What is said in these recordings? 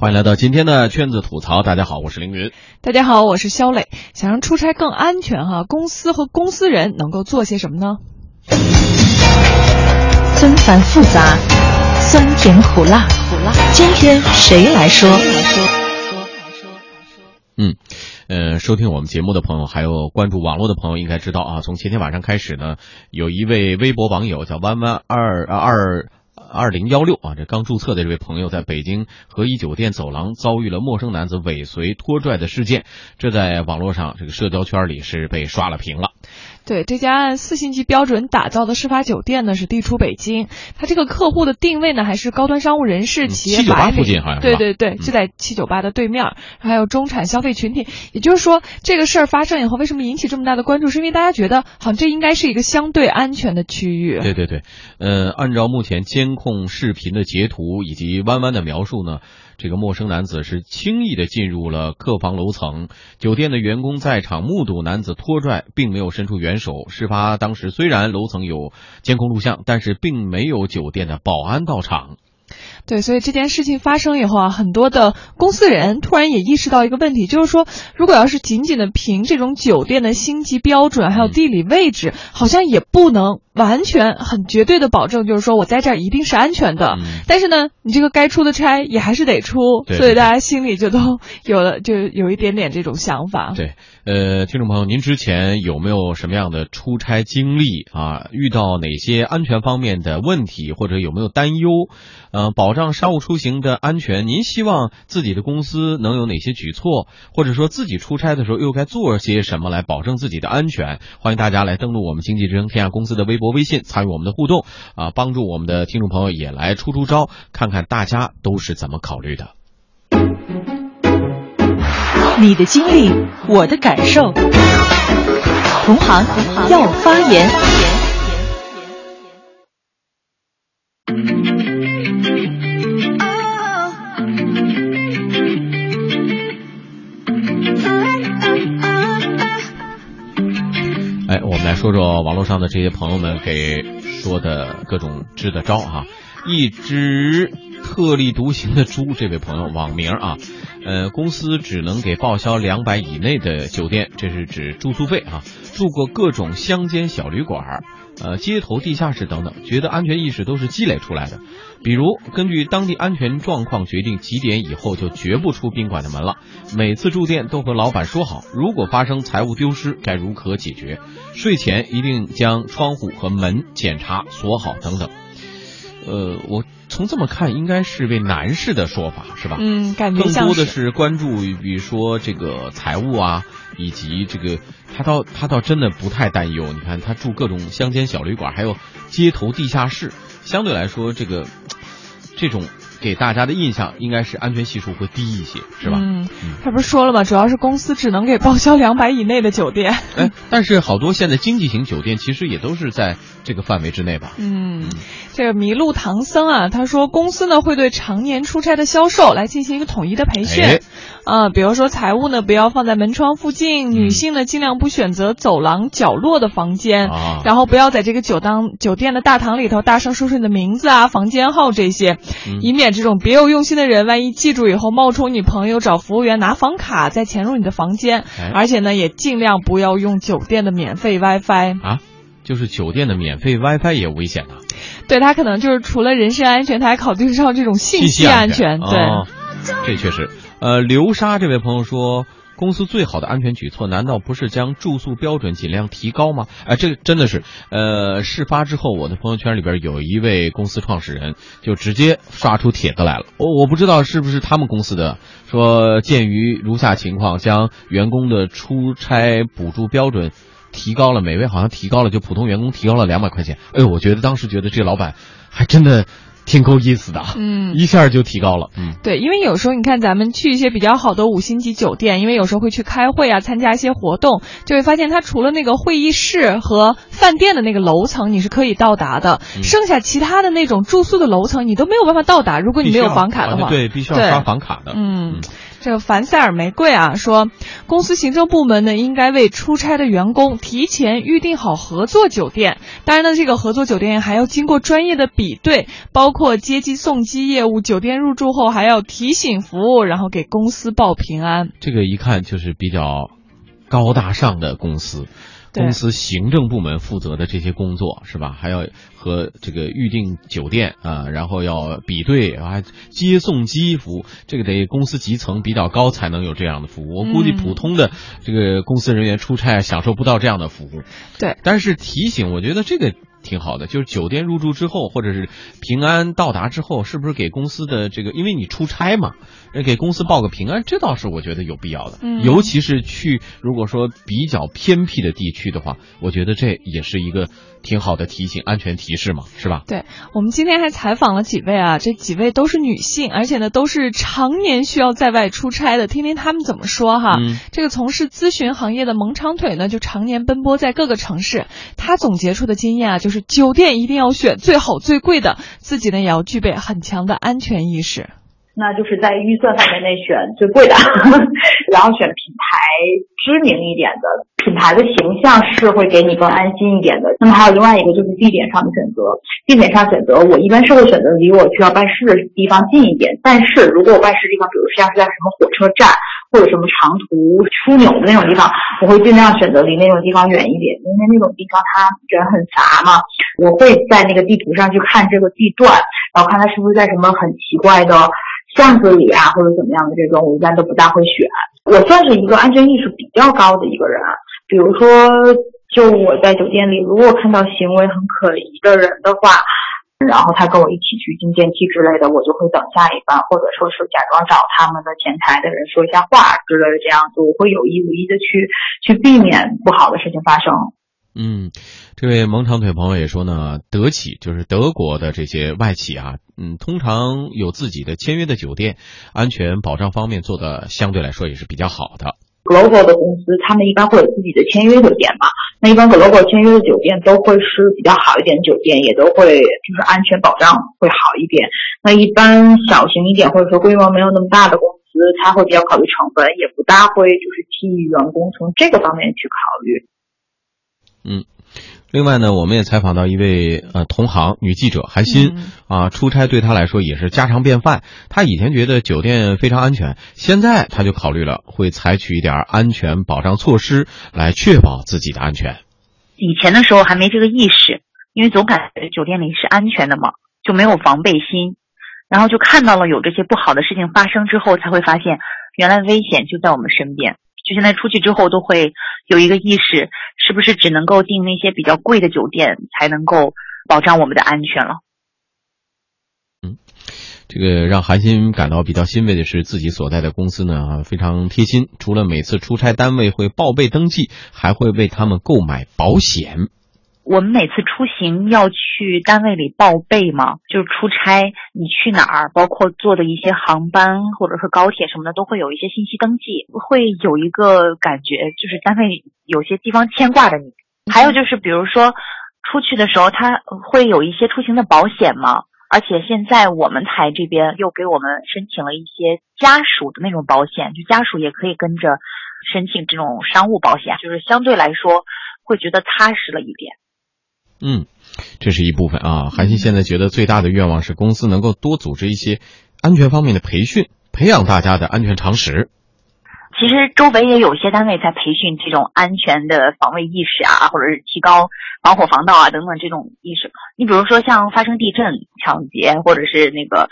欢迎来到今天的圈子吐槽。大家好，我是凌云。大家好，我是肖磊。想让出差更安全哈，公司和公司人能够做些什么呢？纷繁复杂，酸甜苦辣，苦辣。今天谁来说？嗯，呃，收听我们节目的朋友，还有关注网络的朋友，应该知道啊，从前天晚上开始呢，有一位微博网友叫弯弯二二。二零幺六啊，这刚注册的这位朋友在北京和颐酒店走廊遭遇了陌生男子尾随拖拽的事件，这在网络上这个社交圈里是被刷了屏了。对，这家按四星级标准打造的事发酒店呢是地处北京，它这个客户的定位呢还是高端商务人士、企业七九八附近好像对对对，就在七九八的对面，还有中产消费群体。也就是说，这个事儿发生以后，为什么引起这么大的关注？是因为大家觉得好像这应该是一个相对安全的区域。对对对，呃，按照目前监控视频的截图以及弯弯的描述呢。这个陌生男子是轻易的进入了客房楼层，酒店的员工在场目睹男子拖拽，并没有伸出援手。事发当时虽然楼层有监控录像，但是并没有酒店的保安到场。对，所以这件事情发生以后啊，很多的公司人突然也意识到一个问题，就是说，如果要是仅仅的凭这种酒店的星级标准，还有地理位置，好像也不能完全很绝对的保证，就是说我在这儿一定是安全的。但是呢，你这个该出的差也还是得出，所以大家心里就都有了，就有一点点这种想法。对，呃，听众朋友，您之前有没有什么样的出差经历啊？遇到哪些安全方面的问题，或者有没有担忧？呃，保障商务出行的安全，您希望自己的公司能有哪些举措，或者说自己出差的时候又该做些什么来保证自己的安全？欢迎大家来登录我们经济之声天下公司的微博、微信，参与我们的互动啊，帮助我们的听众朋友也来出出招，看看大家都是怎么考虑的。你的经历，我的感受，同行要发言。说说网络上的这些朋友们给说的各种支的招哈，一直特立独行的猪，这位朋友网名啊，呃，公司只能给报销两百以内的酒店，这是指住宿费啊，住过各种乡间小旅馆。呃，街头、地下室等等，觉得安全意识都是积累出来的。比如，根据当地安全状况决定几点以后就绝不出宾馆的门了。每次住店都和老板说好，如果发生财物丢失该如何解决。睡前一定将窗户和门检查锁好等等。呃，我从这么看，应该是位男士的说法，是吧？嗯，感觉更多的是关注，比如说这个财务啊，以及这个他倒他倒真的不太担忧。你看他住各种乡间小旅馆，还有街头地下室，相对来说，这个这种。给大家的印象应该是安全系数会低一些，是吧？嗯，他不是说了吗？主要是公司只能给报销两百以内的酒店。哎，但是好多现在经济型酒店其实也都是在这个范围之内吧？嗯，这个麋鹿唐僧啊，他说公司呢会对常年出差的销售来进行一个统一的培训。啊，比如说财务呢不要放在门窗附近，女性呢尽量不选择走廊角落的房间，然后不要在这个酒当酒店的大堂里头大声说出你的名字啊、房间号这些，以免。这种别有用心的人，万一记住以后冒充你朋友找服务员拿房卡再潜入你的房间，而且呢，也尽量不要用酒店的免费 WiFi 啊，就是酒店的免费 WiFi 也危险的。对他可能就是除了人身安全，他还考虑上这种信息安全。对，这确实。呃，流沙这位朋友说。公司最好的安全举措，难道不是将住宿标准尽量提高吗？哎，这真的是，呃，事发之后，我的朋友圈里边有一位公司创始人就直接刷出帖子来了。我我不知道是不是他们公司的，说鉴于如下情况，将员工的出差补助标准提高了，每位好像提高了，就普通员工提高了两百块钱。哎呦，我觉得当时觉得这老板还真的。挺够意思的，嗯，一下就提高了，嗯，对，因为有时候你看咱们去一些比较好的五星级酒店，因为有时候会去开会啊，参加一些活动，就会发现它除了那个会议室和饭店的那个楼层你是可以到达的，剩下其他的那种住宿的楼层你都没有办法到达，如果你没有房卡的话，对，必须要刷房卡的，嗯。这个凡塞尔玫瑰啊说，公司行政部门呢应该为出差的员工提前预定好合作酒店。当然呢，这个合作酒店还要经过专业的比对，包括接机送机业务，酒店入住后还要提醒服务，然后给公司报平安。这个一看就是比较高大上的公司。公司行政部门负责的这些工作是吧？还要和这个预订酒店啊，然后要比对啊，接送机服务，这个得公司级层比较高才能有这样的服务。我估计普通的这个公司人员出差享受不到这样的服务。对，但是提醒，我觉得这个。挺好的，就是酒店入住之后，或者是平安到达之后，是不是给公司的这个，因为你出差嘛，给公司报个平安，这倒是我觉得有必要的。嗯，尤其是去如果说比较偏僻的地区的话，我觉得这也是一个挺好的提醒、安全提示嘛，是吧？对，我们今天还采访了几位啊，这几位都是女性，而且呢都是常年需要在外出差的，听听他们怎么说哈。嗯，这个从事咨询行业的萌长腿呢，就常年奔波在各个城市，他总结出的经验啊，就是。就是酒店一定要选最好最贵的，自己呢也要具备很强的安全意识。那就是在预算范围内选最贵的，然后选品牌知名一点的，品牌的形象是会给你更安心一点的。那么还有另外一个就是地点上的选择，地点上选择我一般是会选择离我需要办事的地方近一点。但是如果我办事的地方，比如像是在什么火车站。或者什么长途枢纽的那种地方，我会尽量选择离那种地方远一点，因为那种地方它人很杂嘛。我会在那个地图上去看这个地段，然后看它是不是在什么很奇怪的巷子里啊，或者怎么样的这种，我一般都不大会选。我算是一个安全意识比较高的一个人，比如说，就我在酒店里，如果看到行为很可疑的人的话。然后他跟我一起去进电梯之类的，我就会等下一班，或者说是假装找他们的前台的人说一下话之类的，这样子我会有意无意的去去避免不好的事情发生。嗯，这位萌长腿朋友也说呢，德企就是德国的这些外企啊，嗯，通常有自己的签约的酒店，安全保障方面做的相对来说也是比较好的。Global 的公司，他们一般会有自己的签约酒店嘛？那一般 global 签约的酒店都会是比较好一点的酒店，也都会就是安全保障会好一点。那一般小型一点或者说规模没有那么大的公司，他会比较考虑成本，也不大会就是替员工从这个方面去考虑。嗯。另外呢，我们也采访到一位呃同行女记者韩欣啊，出差对她来说也是家常便饭。她以前觉得酒店非常安全，现在她就考虑了会采取一点安全保障措施来确保自己的安全。以前的时候还没这个意识，因为总感觉酒店里是安全的嘛，就没有防备心。然后就看到了有这些不好的事情发生之后，才会发现原来危险就在我们身边。就现在出去之后都会有一个意识，是不是只能够订那些比较贵的酒店才能够保障我们的安全了？嗯，这个让韩鑫感到比较欣慰的是，自己所在的公司呢非常贴心，除了每次出差单位会报备登记，还会为他们购买保险。我们每次出行要去单位里报备嘛，就是出差你去哪儿，包括坐的一些航班或者是高铁什么的，都会有一些信息登记，会有一个感觉，就是单位有些地方牵挂着你。还有就是，比如说出去的时候，他会有一些出行的保险嘛，而且现在我们台这边又给我们申请了一些家属的那种保险，就家属也可以跟着申请这种商务保险，就是相对来说会觉得踏实了一点。嗯，这是一部分啊。韩信现在觉得最大的愿望是公司能够多组织一些安全方面的培训，培养大家的安全常识。其实周围也有些单位在培训这种安全的防卫意识啊，或者是提高防火防盗啊等等这种意识。你比如说像发生地震、抢劫或者是那个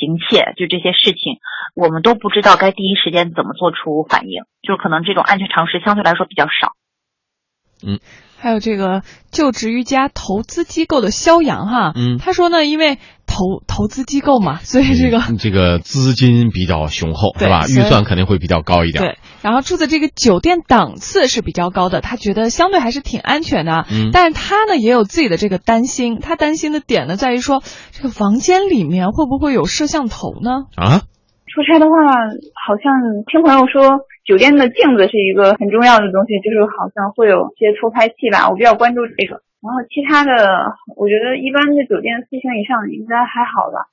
行窃，就这些事情，我们都不知道该第一时间怎么做出反应，就可能这种安全常识相对来说比较少。嗯。还有这个就职于家投资机构的肖阳哈，嗯，他说呢，因为投投资机构嘛，所以这个这个资金比较雄厚，是吧？预算肯定会比较高一点。对，然后住的这个酒店档次是比较高的，他觉得相对还是挺安全的。嗯，但是他呢也有自己的这个担心，他担心的点呢在于说，这个房间里面会不会有摄像头呢？啊？出差的话，好像听朋友说。酒店的镜子是一个很重要的东西，就是好像会有些偷拍器吧，我比较关注这个。然后其他的，我觉得一般的酒店四星以上应该还好吧。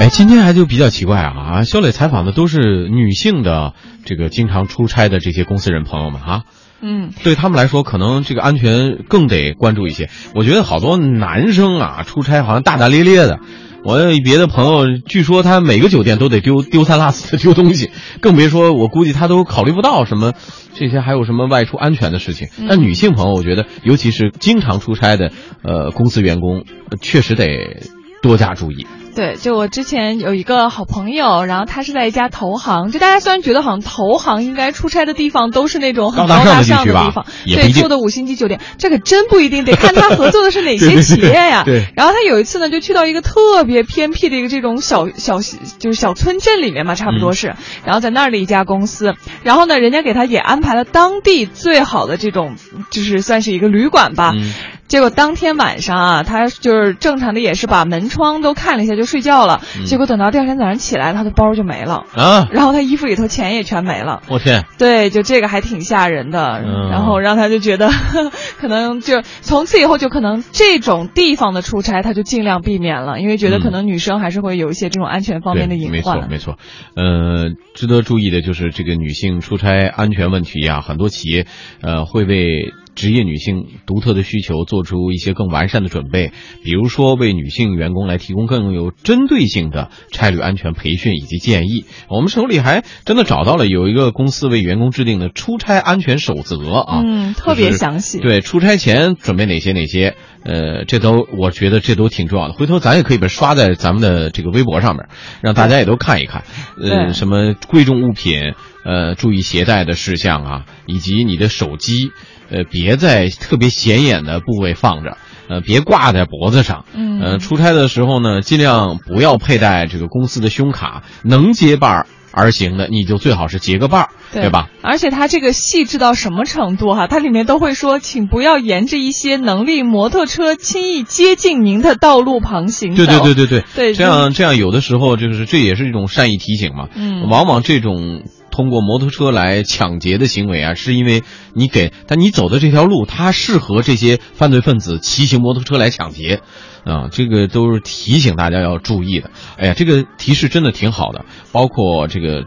哎，今天还就比较奇怪啊！肖磊采访的都是女性的这个经常出差的这些公司人朋友们啊，嗯，对他们来说，可能这个安全更得关注一些。我觉得好多男生啊，出差好像大大咧咧的。我别的朋友，据说他每个酒店都得丢丢三落四的丢东西，更别说我估计他都考虑不到什么这些还有什么外出安全的事情。但女性朋友，我觉得尤其是经常出差的呃公司员工，确实得多加注意。对，就我之前有一个好朋友，然后他是在一家投行。就大家虽然觉得好像投行应该出差的地方都是那种很高大上的地方，对，住的五星级酒店，这可真不一定，得看他合作的是哪 些企业呀。对。然后他有一次呢，就去到一个特别偏僻的一个这种小小就是小村镇里面嘛，差不多是。然后在那儿的一家公司，然后呢，人家给他也安排了当地最好的这种，就是算是一个旅馆吧。嗯。结果当天晚上啊，他就是正常的，也是把门窗都看了一下就睡觉了。结果等到第二天早上起来，他的包就没了啊，然后他衣服里头钱也全没了。我天！对，就这个还挺吓人的。然后让他就觉得，可能就从此以后就可能这种地方的出差他就尽量避免了，因为觉得可能女生还是会有一些这种安全方面的隐患。没错，没错。呃，值得注意的就是这个女性出差安全问题啊，很多企业呃会为。职业女性独特的需求，做出一些更完善的准备，比如说为女性员工来提供更有针对性的差旅安全培训以及建议。我们手里还真的找到了有一个公司为员工制定的出差安全守则啊，嗯，特别详细。对，出差前准备哪些哪些，呃，这都我觉得这都挺重要的。回头咱也可以把刷在咱们的这个微博上面，让大家也都看一看。呃，什么贵重物品，呃，注意携带的事项啊，以及你的手机。呃，别在特别显眼的部位放着，呃，别挂在脖子上。嗯，呃，出差的时候呢，尽量不要佩戴这个公司的胸卡，能结伴而行的，你就最好是结个伴儿，对吧？而且它这个细致到什么程度哈？它里面都会说，请不要沿着一些能力摩托车轻易接近您的道路旁行走。对对对对对，对，这样这样有的时候就是这也是一种善意提醒嘛。嗯，往往这种。通过摩托车来抢劫的行为啊，是因为你给，但你走的这条路，它适合这些犯罪分子骑行摩托车来抢劫，啊，这个都是提醒大家要注意的。哎呀，这个提示真的挺好的，包括这个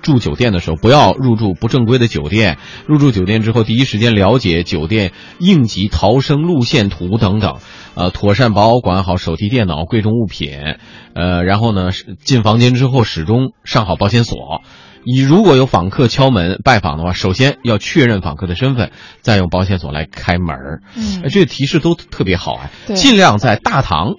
住酒店的时候，不要入住不正规的酒店。入住酒店之后，第一时间了解酒店应急逃生路线图等等，呃，妥善保管好手提电脑、贵重物品，呃，然后呢，进房间之后始终上好保险锁。你如果有访客敲门拜访的话，首先要确认访客的身份，再用保险锁来开门嗯，这个提示都特别好啊。尽量在大堂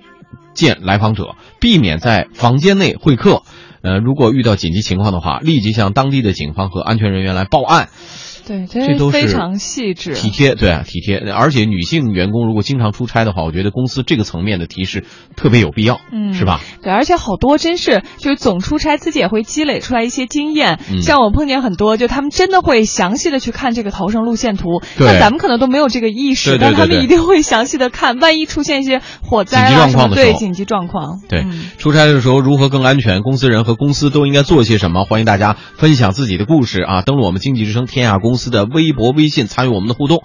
见来访者，避免在房间内会客。呃，如果遇到紧急情况的话，立即向当地的警方和安全人员来报案。对，这都是非常细致、体贴。对啊，体贴。而且女性员工如果经常出差的话，我觉得公司这个层面的提示特别有必要，嗯，是吧？对，而且好多真是就是总出差，自己也会积累出来一些经验。像我碰见很多，就他们真的会详细的去看这个逃生路线图。对，咱们可能都没有这个意识，但他们一定会详细的看，万一出现一些火灾啊什么对紧急状况。对，出差的时候如何更安全？公司人和公司都应该做些什么？欢迎大家分享自己的故事啊！登录我们经济之声天下公司的微博。微信参与我们的互动。